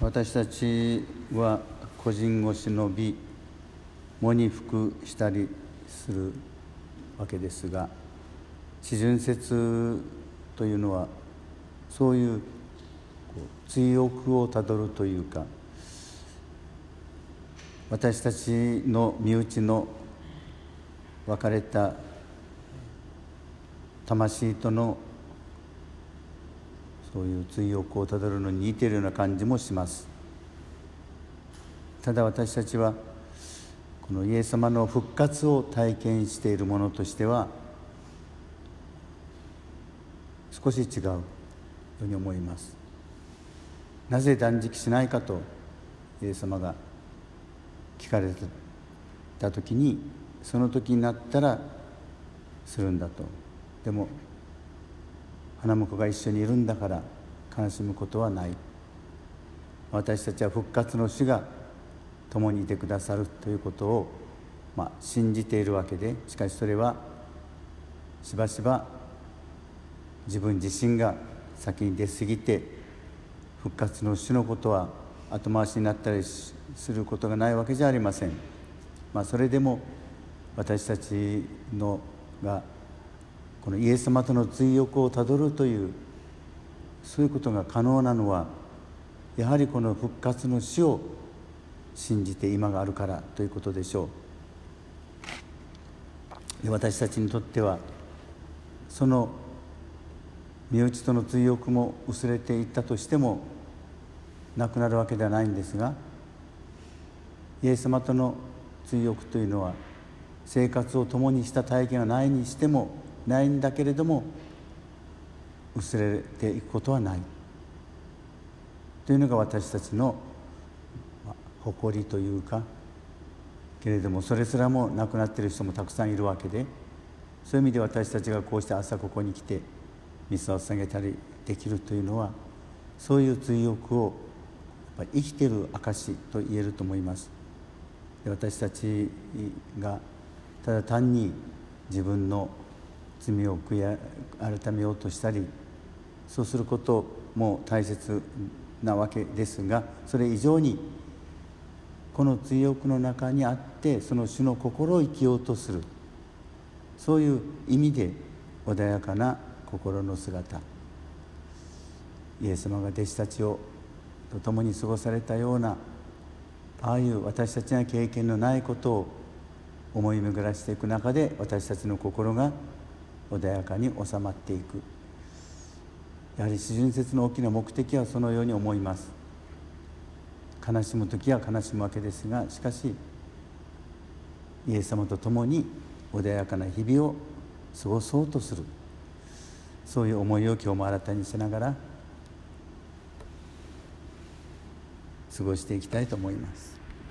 私たちは個人を忍び喪に服したりするわけですが四旬節というのはそういう追憶をたどるというか私たちの身内の別れた魂とのそういう追憶をたどるのに似ているような感じもします。ただ私たちはこのイエス様の復活を体験しているものとしては少し違うように思います。なぜ断食しないかとイエス様が聞かれた時にその時になったらするんだと。でも花婿が一緒にいるんだから悲しむことはない私たちは復活の主が共にいてくださるということを、まあ、信じているわけでしかしそれはしばしば自分自身が先に出過ぎて復活の主のことは後回しになったりすることがないわけじゃありません。まあ、それでも私たちのがこのイエス様との追憶をたどるというそういうことが可能なのはやはりこの復活の死を信じて今があるからということでしょう。で私たちにとってはその身内との追憶も薄れていったとしてもなくなるわけではないんですがイエス様との追憶というのは生活を共にした体験がないにしてもないんだけれども薄れていくことはない。というのが私たちの誇りというかけれどもそれすらも亡くなっている人もたくさんいるわけでそういう意味で私たちがこうして朝ここに来てミスを捧げたりできるというのはそういう追憶をやっぱ生きてる証と言えると思います。で私たちがただ単に自分の罪を悔い改めようとしたりそうすることも大切なわけですがそれ以上にこの追憶の中にあってその主の心を生きようとする。そういう意味で穏やかな心の姿。イエス様が弟子たちをと共に過ごされたようなああいう私たちが経験のないことを思い巡らしていく中で私たちの心が穏やかに収まっていく。やはり四旬節の大きな目的はそのように思います。悲しむ時は悲しむわけですがしかしイエス様と共に穏やかな日々を過ごそうとする。そういう思いを今日も新たにしながら過ごしていきたいと思います。